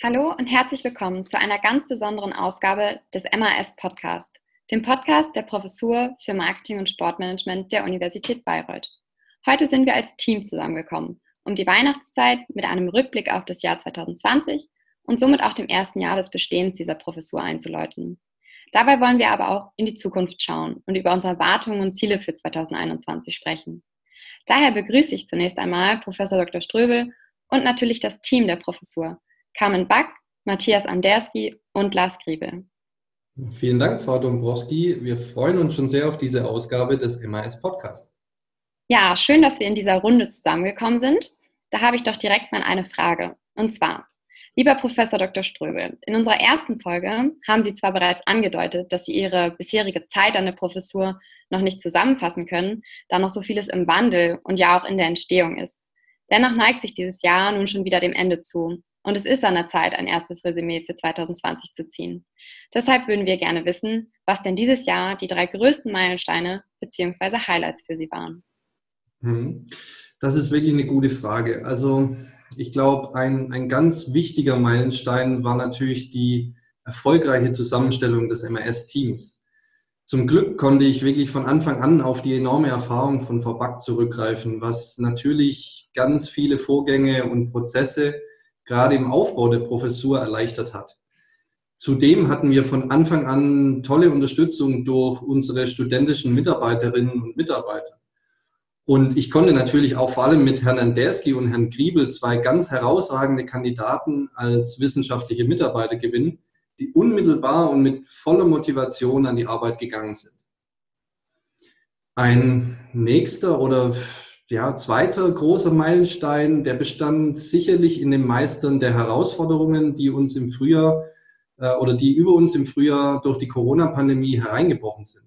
Hallo und herzlich willkommen zu einer ganz besonderen Ausgabe des MAS Podcast, dem Podcast der Professur für Marketing und Sportmanagement der Universität Bayreuth. Heute sind wir als Team zusammengekommen, um die Weihnachtszeit mit einem Rückblick auf das Jahr 2020 und somit auch dem ersten Jahr des Bestehens dieser Professur einzuläuten. Dabei wollen wir aber auch in die Zukunft schauen und über unsere Erwartungen und Ziele für 2021 sprechen. Daher begrüße ich zunächst einmal Professor Dr. Ströbel und natürlich das Team der Professur, Carmen Back, Matthias Anderski und Lars Griebel. Vielen Dank, Frau Dombrowski. Wir freuen uns schon sehr auf diese Ausgabe des MAS Podcast. Ja, schön, dass wir in dieser Runde zusammengekommen sind. Da habe ich doch direkt mal eine Frage. Und zwar, lieber Professor Dr. Ströbel, in unserer ersten Folge haben Sie zwar bereits angedeutet, dass Sie Ihre bisherige Zeit an der Professur noch nicht zusammenfassen können, da noch so vieles im Wandel und ja auch in der Entstehung ist. Dennoch neigt sich dieses Jahr nun schon wieder dem Ende zu. Und es ist an der Zeit, ein erstes Resümee für 2020 zu ziehen. Deshalb würden wir gerne wissen, was denn dieses Jahr die drei größten Meilensteine bzw. Highlights für Sie waren. Hm. Das ist wirklich eine gute Frage. Also ich glaube, ein, ein ganz wichtiger Meilenstein war natürlich die erfolgreiche Zusammenstellung des MRS-Teams. Zum Glück konnte ich wirklich von Anfang an auf die enorme Erfahrung von Back zurückgreifen, was natürlich ganz viele Vorgänge und Prozesse gerade im Aufbau der Professur erleichtert hat. Zudem hatten wir von Anfang an tolle Unterstützung durch unsere studentischen Mitarbeiterinnen und Mitarbeiter. Und ich konnte natürlich auch vor allem mit Herrn Anderski und Herrn Griebel zwei ganz herausragende Kandidaten als wissenschaftliche Mitarbeiter gewinnen, die unmittelbar und mit voller Motivation an die Arbeit gegangen sind. Ein nächster oder ja, zweiter großer Meilenstein, der bestand sicherlich in dem Meistern der Herausforderungen, die uns im Frühjahr äh, oder die über uns im Frühjahr durch die Corona-Pandemie hereingebrochen sind.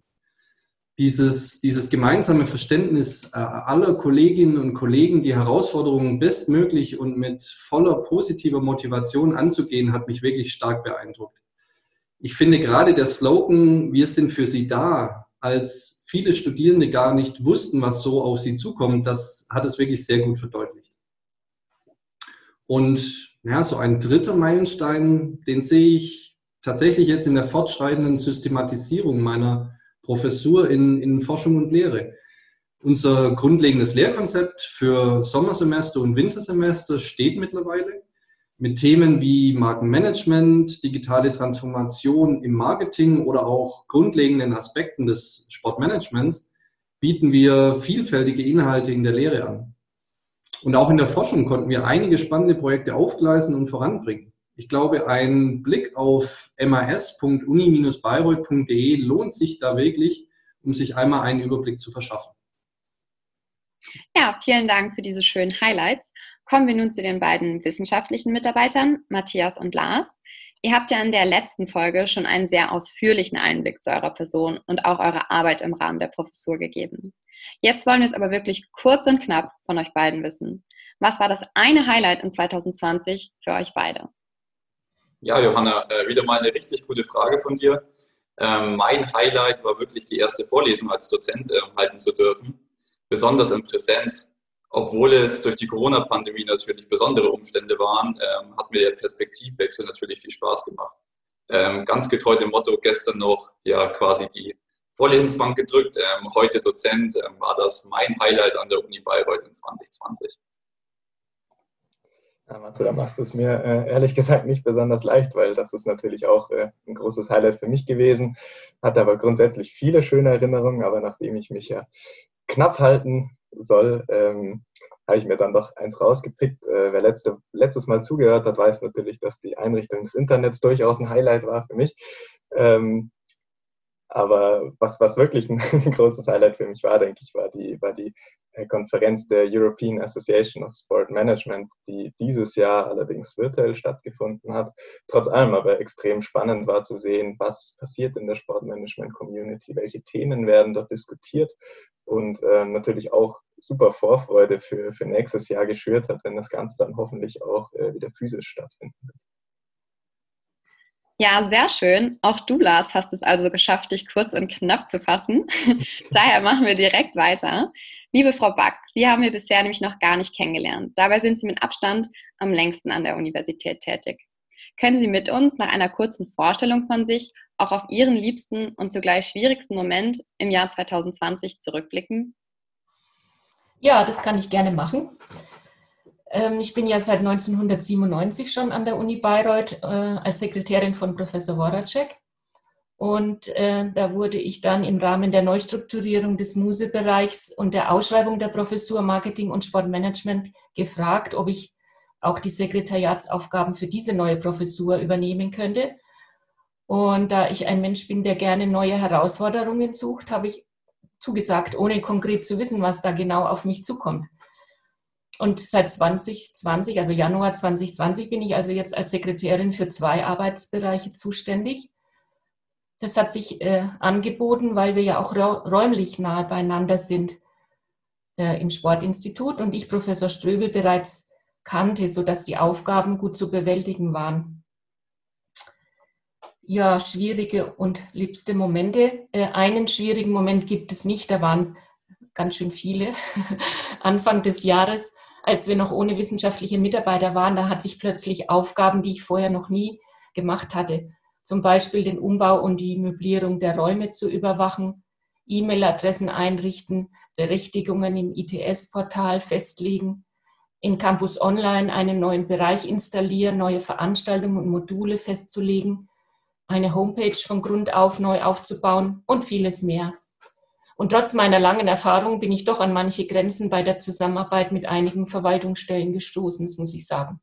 Dieses, dieses gemeinsame Verständnis äh, aller Kolleginnen und Kollegen, die Herausforderungen bestmöglich und mit voller positiver Motivation anzugehen, hat mich wirklich stark beeindruckt. Ich finde gerade der Slogan, wir sind für Sie da, als viele Studierende gar nicht wussten, was so auf sie zukommt, das hat es wirklich sehr gut verdeutlicht. Und ja, so ein dritter Meilenstein, den sehe ich tatsächlich jetzt in der fortschreitenden Systematisierung meiner Professur in, in Forschung und Lehre. Unser grundlegendes Lehrkonzept für Sommersemester und Wintersemester steht mittlerweile mit Themen wie Markenmanagement, digitale Transformation im Marketing oder auch grundlegenden Aspekten des Sportmanagements bieten wir vielfältige Inhalte in der Lehre an. Und auch in der Forschung konnten wir einige spannende Projekte aufgleisen und voranbringen. Ich glaube, ein Blick auf mas.uni-bayreuth.de lohnt sich da wirklich, um sich einmal einen Überblick zu verschaffen. Ja, vielen Dank für diese schönen Highlights. Kommen wir nun zu den beiden wissenschaftlichen Mitarbeitern, Matthias und Lars. Ihr habt ja in der letzten Folge schon einen sehr ausführlichen Einblick zu eurer Person und auch eurer Arbeit im Rahmen der Professur gegeben. Jetzt wollen wir es aber wirklich kurz und knapp von euch beiden wissen. Was war das eine Highlight in 2020 für euch beide? Ja, Johanna, äh, wieder mal eine richtig gute Frage von dir. Ähm, mein Highlight war wirklich die erste Vorlesung als Dozent äh, halten zu dürfen, besonders in Präsenz obwohl es durch die Corona-Pandemie natürlich besondere Umstände waren, ähm, hat mir der Perspektivwechsel natürlich viel Spaß gemacht. Ähm, ganz getreu dem Motto gestern noch ja quasi die Vorlesungsbank gedrückt, ähm, heute Dozent, ähm, war das mein Highlight an der Uni Bayreuth in 2020. Ja, Matze, da machst du es mir äh, ehrlich gesagt nicht besonders leicht, weil das ist natürlich auch äh, ein großes Highlight für mich gewesen. Hatte aber grundsätzlich viele schöne Erinnerungen, aber nachdem ich mich ja knapp halten soll, ähm, habe ich mir dann doch eins rausgepickt. Äh, wer letzte, letztes Mal zugehört hat, weiß natürlich, dass die Einrichtung des Internets durchaus ein Highlight war für mich. Ähm, aber was, was wirklich ein, großes Highlight für mich war, denke ich, war die, war die äh, Konferenz der European Association of Sport Management, die dieses Jahr allerdings virtuell stattgefunden hat. Trotz allem aber extrem spannend war zu sehen, was passiert in der Sportmanagement-Community, welche Themen werden dort diskutiert und äh, natürlich auch super Vorfreude für, für nächstes Jahr geschürt hat, wenn das Ganze dann hoffentlich auch äh, wieder physisch stattfinden wird. Ja, sehr schön. Auch du, Lars, hast es also geschafft, dich kurz und knapp zu fassen. Daher machen wir direkt weiter. Liebe Frau Back, Sie haben wir bisher nämlich noch gar nicht kennengelernt. Dabei sind Sie mit Abstand am längsten an der Universität tätig. Können Sie mit uns nach einer kurzen Vorstellung von sich auch auf Ihren liebsten und zugleich schwierigsten Moment im Jahr 2020 zurückblicken? Ja, das kann ich gerne machen. Ähm, ich bin ja seit 1997 schon an der Uni Bayreuth äh, als Sekretärin von Professor Woracek. Und äh, da wurde ich dann im Rahmen der Neustrukturierung des Musebereichs und der Ausschreibung der Professur Marketing und Sportmanagement gefragt, ob ich auch die Sekretariatsaufgaben für diese neue Professur übernehmen könnte. Und da ich ein Mensch bin, der gerne neue Herausforderungen sucht, habe ich zugesagt, ohne konkret zu wissen, was da genau auf mich zukommt. Und seit 2020, also Januar 2020, bin ich also jetzt als Sekretärin für zwei Arbeitsbereiche zuständig. Das hat sich äh, angeboten, weil wir ja auch räumlich nahe beieinander sind äh, im Sportinstitut und ich Professor Ströbel bereits kannte, sodass die Aufgaben gut zu bewältigen waren. Ja, schwierige und liebste Momente. Äh, einen schwierigen Moment gibt es nicht, da waren ganz schön viele. Anfang des Jahres als wir noch ohne wissenschaftliche Mitarbeiter waren, da hatte ich plötzlich Aufgaben, die ich vorher noch nie gemacht hatte. Zum Beispiel den Umbau und die Möblierung der Räume zu überwachen, E-Mail-Adressen einrichten, Berechtigungen im ITS-Portal festlegen, in Campus Online einen neuen Bereich installieren, neue Veranstaltungen und Module festzulegen, eine Homepage von Grund auf neu aufzubauen und vieles mehr. Und trotz meiner langen Erfahrung bin ich doch an manche Grenzen bei der Zusammenarbeit mit einigen Verwaltungsstellen gestoßen, muss ich sagen.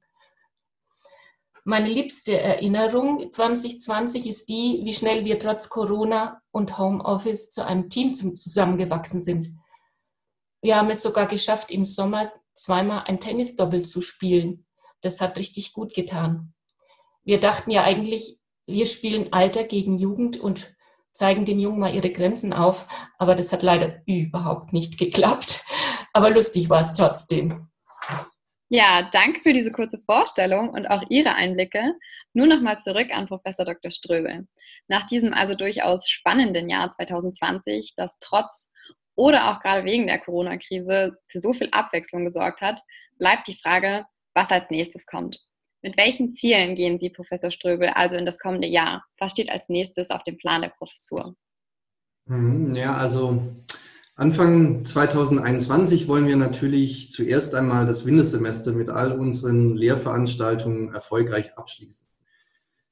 Meine liebste Erinnerung 2020 ist die, wie schnell wir trotz Corona und Homeoffice zu einem Team zusammengewachsen sind. Wir haben es sogar geschafft, im Sommer zweimal ein Tennisdoppel zu spielen. Das hat richtig gut getan. Wir dachten ja eigentlich, wir spielen Alter gegen Jugend und zeigen den Jungen mal ihre Grenzen auf. Aber das hat leider überhaupt nicht geklappt. Aber lustig war es trotzdem. Ja, danke für diese kurze Vorstellung und auch Ihre Einblicke. Nur nochmal zurück an Professor Dr. Ströbel. Nach diesem also durchaus spannenden Jahr 2020, das trotz oder auch gerade wegen der Corona-Krise für so viel Abwechslung gesorgt hat, bleibt die Frage, was als nächstes kommt. Mit welchen Zielen gehen Sie, Professor Ströbel, also in das kommende Jahr? Was steht als nächstes auf dem Plan der Professur? Mhm, ja, also Anfang 2021 wollen wir natürlich zuerst einmal das Wintersemester mit all unseren Lehrveranstaltungen erfolgreich abschließen.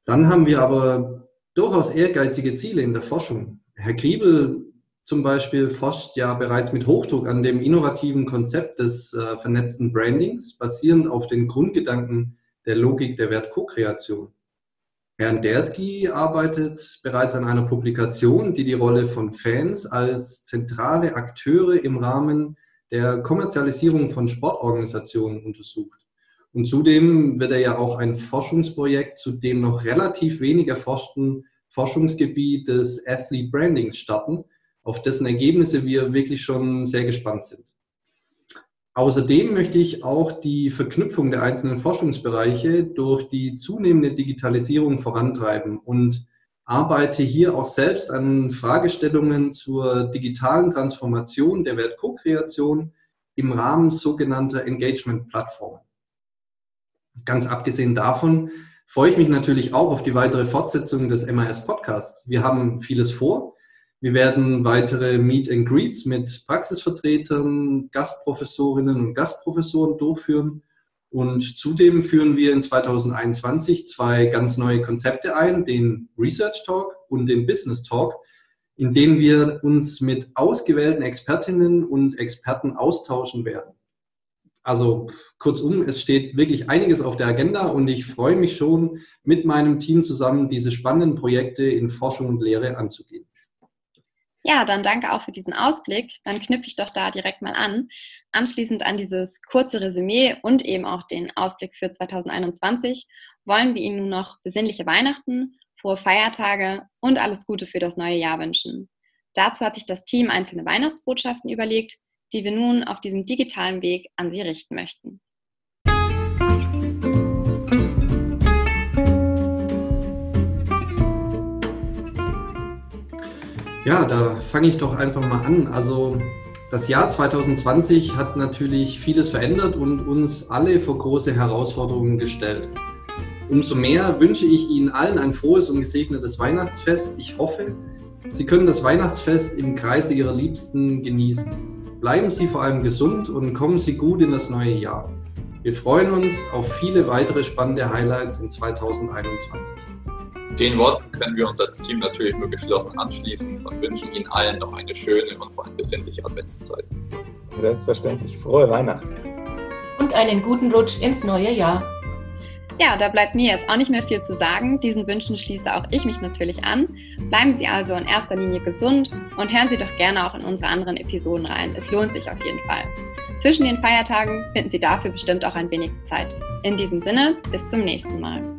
Dann haben wir aber durchaus ehrgeizige Ziele in der Forschung. Herr Griebel zum Beispiel forscht ja bereits mit Hochdruck an dem innovativen Konzept des äh, vernetzten Brandings, basierend auf den Grundgedanken der Logik der Wertkokreation. Herr Andersky arbeitet bereits an einer Publikation, die die Rolle von Fans als zentrale Akteure im Rahmen der Kommerzialisierung von Sportorganisationen untersucht. Und zudem wird er ja auch ein Forschungsprojekt zu dem noch relativ wenig erforschten Forschungsgebiet des Athlete Brandings starten, auf dessen Ergebnisse wir wirklich schon sehr gespannt sind. Außerdem möchte ich auch die Verknüpfung der einzelnen Forschungsbereiche durch die zunehmende Digitalisierung vorantreiben und arbeite hier auch selbst an Fragestellungen zur digitalen Transformation der Wertkokreation im Rahmen sogenannter Engagement-Plattformen. Ganz abgesehen davon freue ich mich natürlich auch auf die weitere Fortsetzung des MAS-Podcasts. Wir haben vieles vor. Wir werden weitere Meet and Greets mit Praxisvertretern, Gastprofessorinnen und Gastprofessoren durchführen. Und zudem führen wir in 2021 zwei ganz neue Konzepte ein, den Research Talk und den Business Talk, in denen wir uns mit ausgewählten Expertinnen und Experten austauschen werden. Also kurzum, es steht wirklich einiges auf der Agenda und ich freue mich schon, mit meinem Team zusammen diese spannenden Projekte in Forschung und Lehre anzugehen. Ja, dann danke auch für diesen Ausblick. Dann knüpfe ich doch da direkt mal an. Anschließend an dieses kurze Resümee und eben auch den Ausblick für 2021 wollen wir Ihnen nun noch besinnliche Weihnachten, frohe Feiertage und alles Gute für das neue Jahr wünschen. Dazu hat sich das Team einzelne Weihnachtsbotschaften überlegt, die wir nun auf diesem digitalen Weg an Sie richten möchten. Ja, da fange ich doch einfach mal an. Also das Jahr 2020 hat natürlich vieles verändert und uns alle vor große Herausforderungen gestellt. Umso mehr wünsche ich Ihnen allen ein frohes und gesegnetes Weihnachtsfest. Ich hoffe, Sie können das Weihnachtsfest im Kreise Ihrer Liebsten genießen. Bleiben Sie vor allem gesund und kommen Sie gut in das neue Jahr. Wir freuen uns auf viele weitere spannende Highlights in 2021. Den Worten können wir uns als Team natürlich nur geschlossen anschließen und wünschen Ihnen allen noch eine schöne und vor allem besinnliche Adventszeit. Selbstverständlich frohe Weihnachten. Und einen guten Rutsch ins neue Jahr. Ja, da bleibt mir jetzt auch nicht mehr viel zu sagen. Diesen Wünschen schließe auch ich mich natürlich an. Bleiben Sie also in erster Linie gesund und hören Sie doch gerne auch in unsere anderen Episoden rein. Es lohnt sich auf jeden Fall. Zwischen den Feiertagen finden Sie dafür bestimmt auch ein wenig Zeit. In diesem Sinne, bis zum nächsten Mal.